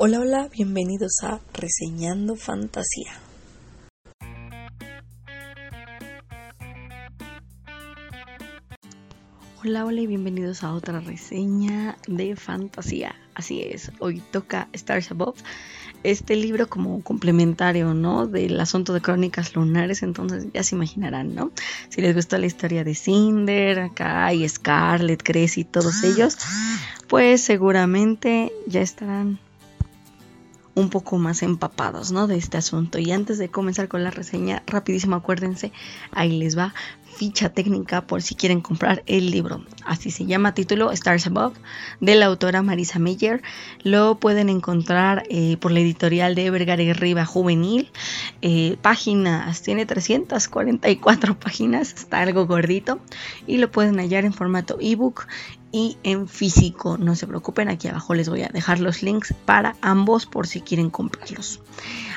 Hola, hola, bienvenidos a Reseñando Fantasía. Hola, hola y bienvenidos a otra reseña de fantasía. Así es, hoy toca Stars Above, este libro como complementario, ¿no? Del asunto de crónicas lunares, entonces ya se imaginarán, ¿no? Si les gusta la historia de Cinder, acá y Scarlet, Cress y todos ellos, pues seguramente ya estarán un poco más empapados, ¿no? De este asunto. Y antes de comenzar con la reseña, rapidísimo acuérdense, ahí les va ficha técnica por si quieren comprar el libro. Así se llama título Stars Above de la autora Marisa Meyer. Lo pueden encontrar eh, por la editorial de Vergara Riva Juvenil. Eh, páginas, tiene 344 páginas, está algo gordito y lo pueden hallar en formato ebook y en físico. No se preocupen, aquí abajo les voy a dejar los links para ambos por si quieren comprarlos.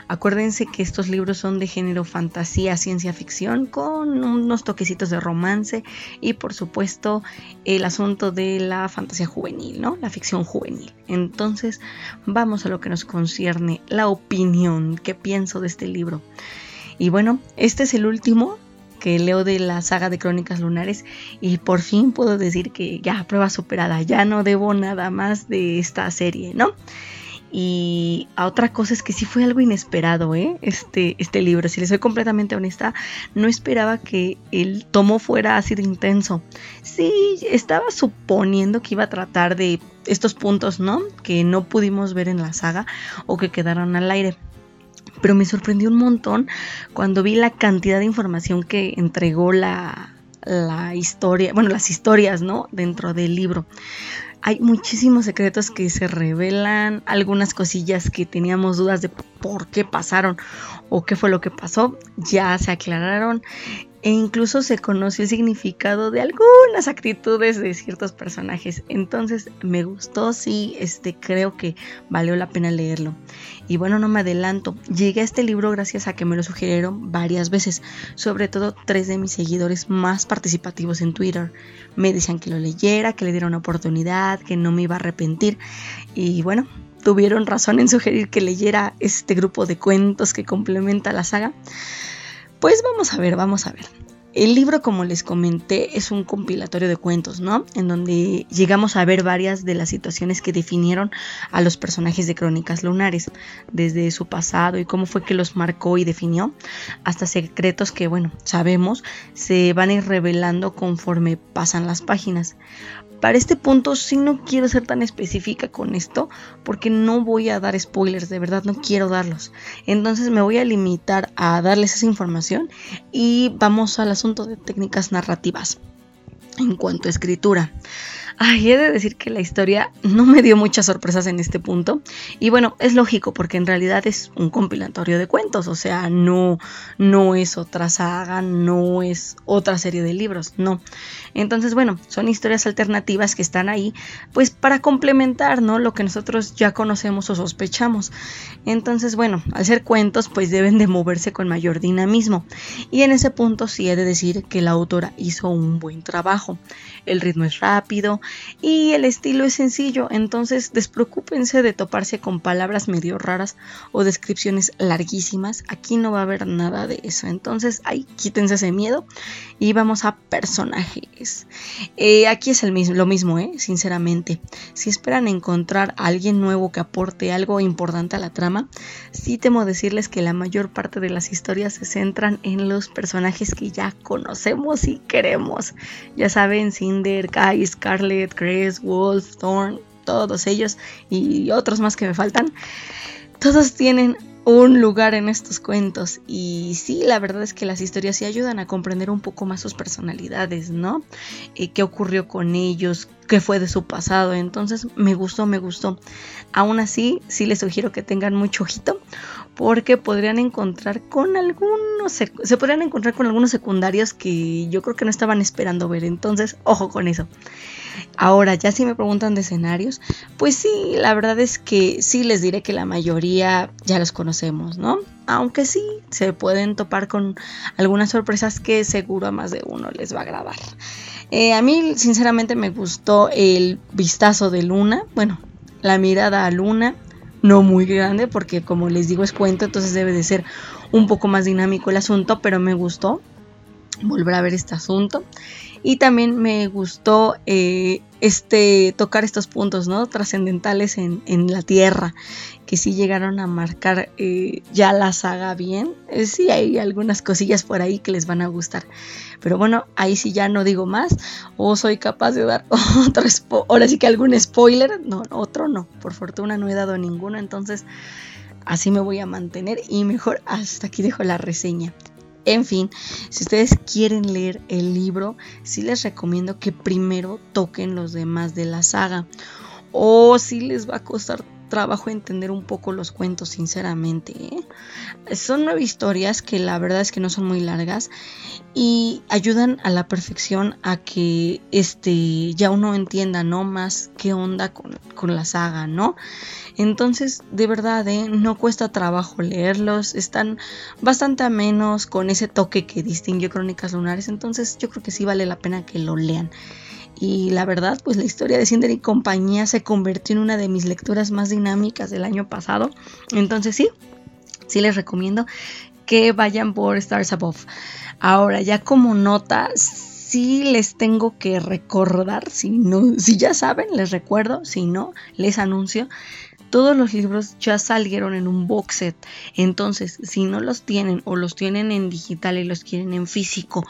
Acuérdense que estos libros son de género fantasía, ciencia ficción, con unos de romance y por supuesto el asunto de la fantasía juvenil, ¿no? La ficción juvenil. Entonces vamos a lo que nos concierne, la opinión, qué pienso de este libro. Y bueno, este es el último que leo de la saga de Crónicas Lunares y por fin puedo decir que ya prueba superada, ya no debo nada más de esta serie, ¿no? Y a otra cosa es que sí fue algo inesperado, ¿eh? Este, este libro, si les soy completamente honesta, no esperaba que el tomo fuera así de intenso. Sí, estaba suponiendo que iba a tratar de estos puntos, ¿no? Que no pudimos ver en la saga o que quedaron al aire pero me sorprendió un montón cuando vi la cantidad de información que entregó la historia, bueno, las historias, ¿no? Dentro del libro. Hay muchísimos secretos que se revelan, algunas cosillas que teníamos dudas de por qué pasaron o qué fue lo que pasó, ya se aclararon e incluso se conoció el significado de algunas actitudes de ciertos personajes. Entonces me gustó, sí, este creo que valió la pena leerlo. Y bueno, no me adelanto, llegué a este libro gracias a que me lo sugirieron varias veces, sobre todo tres de mis seguidores más participativos en Twitter. Me decían que lo leyera, que le diera una oportunidad, que no me iba a arrepentir. Y bueno, tuvieron razón en sugerir que leyera este grupo de cuentos que complementa la saga. Pues vamos a ver, vamos a ver. El libro, como les comenté, es un compilatorio de cuentos, ¿no? En donde llegamos a ver varias de las situaciones que definieron a los personajes de Crónicas Lunares, desde su pasado y cómo fue que los marcó y definió, hasta secretos que, bueno, sabemos, se van a ir revelando conforme pasan las páginas. Para este punto sí no quiero ser tan específica con esto porque no voy a dar spoilers, de verdad no quiero darlos. Entonces me voy a limitar a darles esa información y vamos al asunto de técnicas narrativas en cuanto a escritura. Ay, he de decir que la historia no me dio muchas sorpresas en este punto. Y bueno, es lógico porque en realidad es un compilatorio de cuentos. O sea, no, no es otra saga, no es otra serie de libros, no. Entonces, bueno, son historias alternativas que están ahí, pues para complementar, ¿no? Lo que nosotros ya conocemos o sospechamos. Entonces, bueno, al ser cuentos, pues deben de moverse con mayor dinamismo. Y en ese punto sí he de decir que la autora hizo un buen trabajo. El ritmo es rápido, y el estilo es sencillo, entonces despreocúpense de toparse con palabras medio raras o descripciones larguísimas, aquí no va a haber nada de eso, entonces ahí quítense ese miedo y vamos a personajes. Eh, aquí es lo mismo, ¿eh? sinceramente, si esperan encontrar a alguien nuevo que aporte algo importante a la trama, sí temo decirles que la mayor parte de las historias se centran en los personajes que ya conocemos y queremos, ya saben, Cinder, Kai, Scarlet, Chris, Wolf, Thorn, todos ellos y otros más que me faltan, todos tienen un lugar en estos cuentos y sí, la verdad es que las historias sí ayudan a comprender un poco más sus personalidades, ¿no? Eh, ¿Qué ocurrió con ellos? ¿Qué fue de su pasado? Entonces me gustó, me gustó. Aún así, sí les sugiero que tengan mucho ojito porque podrían encontrar con algunos, se, podrían encontrar con algunos secundarios que yo creo que no estaban esperando ver. Entonces, ojo con eso. Ahora, ya si me preguntan de escenarios, pues sí, la verdad es que sí les diré que la mayoría ya los conocemos, ¿no? Aunque sí, se pueden topar con algunas sorpresas que seguro a más de uno les va a agradar. Eh, a mí, sinceramente, me gustó el vistazo de Luna, bueno, la mirada a Luna, no muy grande, porque como les digo es cuento, entonces debe de ser un poco más dinámico el asunto, pero me gustó volver a ver este asunto. Y también me gustó eh, este, tocar estos puntos ¿no? trascendentales en, la Tierra, que sí llegaron a marcar eh, ya la saga bien. Eh, sí hay algunas cosillas por ahí que les van a gustar. Pero bueno, ahí sí ya no digo más. O soy capaz de dar otro ahora sí que algún spoiler. No, otro no. Por fortuna no he dado ninguno. Entonces así me voy a mantener. Y mejor hasta aquí dejo la reseña. En fin, si ustedes quieren leer el libro, sí les recomiendo que primero toquen los demás de la saga. O si les va a costar trabajo entender un poco los cuentos, sinceramente. ¿eh? Son nueve historias que la verdad es que no son muy largas y ayudan a la perfección a que este ya uno entienda, ¿no? Más qué onda con, con la saga, ¿no? Entonces, de verdad, ¿eh? no cuesta trabajo leerlos, están bastante amenos con ese toque que distinguió Crónicas Lunares, entonces yo creo que sí vale la pena que lo lean. Y la verdad, pues la historia de Cinder y compañía se convirtió en una de mis lecturas más dinámicas del año pasado. Entonces sí, sí les recomiendo que vayan por Stars Above. Ahora, ya como nota, sí les tengo que recordar, si no, si ya saben, les recuerdo, si no, les anuncio todos los libros ya salieron en un box set. Entonces, si no los tienen o los tienen en digital y los quieren en físico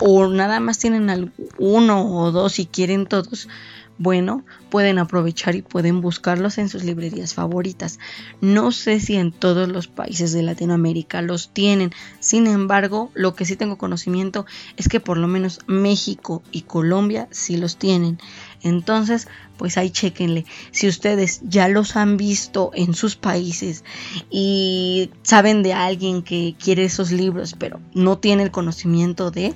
o nada más tienen uno o dos y quieren todos, bueno, pueden aprovechar y pueden buscarlos en sus librerías favoritas. No sé si en todos los países de Latinoamérica los tienen, sin embargo, lo que sí tengo conocimiento es que por lo menos México y Colombia sí los tienen. Entonces, pues ahí chequenle. Si ustedes ya los han visto en sus países y saben de alguien que quiere esos libros, pero no tiene el conocimiento de,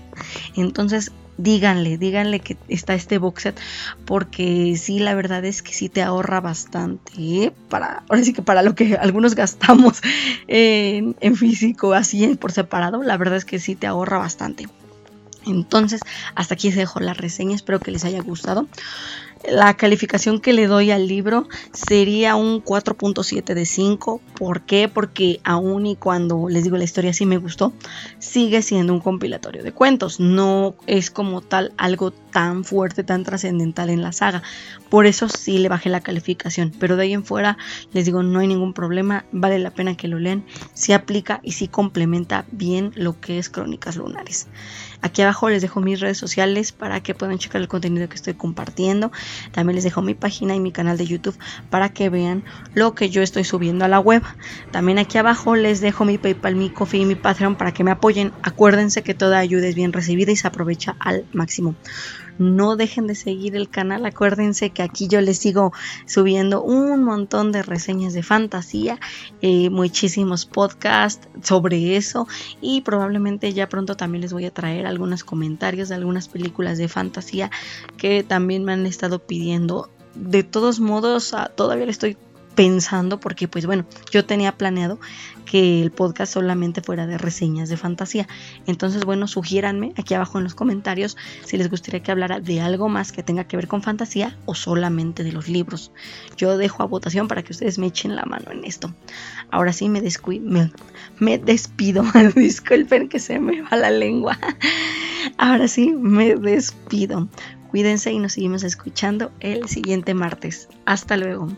entonces díganle, díganle que está este box set, porque sí, la verdad es que sí te ahorra bastante, ¿eh? para, ahora sí que para lo que algunos gastamos en, en físico, así por separado, la verdad es que sí te ahorra bastante. Entonces, hasta aquí se dejó la reseña, espero que les haya gustado. La calificación que le doy al libro sería un 4.7 de 5. ¿Por qué? Porque aún y cuando les digo la historia sí me gustó, sigue siendo un compilatorio de cuentos. No es como tal algo tan fuerte, tan trascendental en la saga. Por eso sí le bajé la calificación. Pero de ahí en fuera les digo, no hay ningún problema. Vale la pena que lo lean. Si aplica y si complementa bien lo que es Crónicas Lunares. Aquí abajo les dejo mis redes sociales para que puedan checar el contenido que estoy compartiendo. También les dejo mi página y mi canal de YouTube para que vean lo que yo estoy subiendo a la web. También aquí abajo les dejo mi PayPal, mi Coffee y mi Patreon para que me apoyen. Acuérdense que toda ayuda es bien recibida y se aprovecha al máximo no dejen de seguir el canal. Acuérdense que aquí yo les sigo subiendo un montón de reseñas de fantasía, eh, muchísimos podcasts sobre eso y probablemente ya pronto también les voy a traer algunos comentarios de algunas películas de fantasía que también me han estado pidiendo. De todos modos, ah, todavía le estoy pensando porque pues bueno, yo tenía planeado que el podcast solamente fuera de reseñas de fantasía. Entonces, bueno, sugiéranme aquí abajo en los comentarios si les gustaría que hablara de algo más que tenga que ver con fantasía o solamente de los libros. Yo dejo a votación para que ustedes me echen la mano en esto. Ahora sí me, me, me despido. Disculpen que se me va la lengua. Ahora sí me despido. Cuídense y nos seguimos escuchando el siguiente martes. Hasta luego.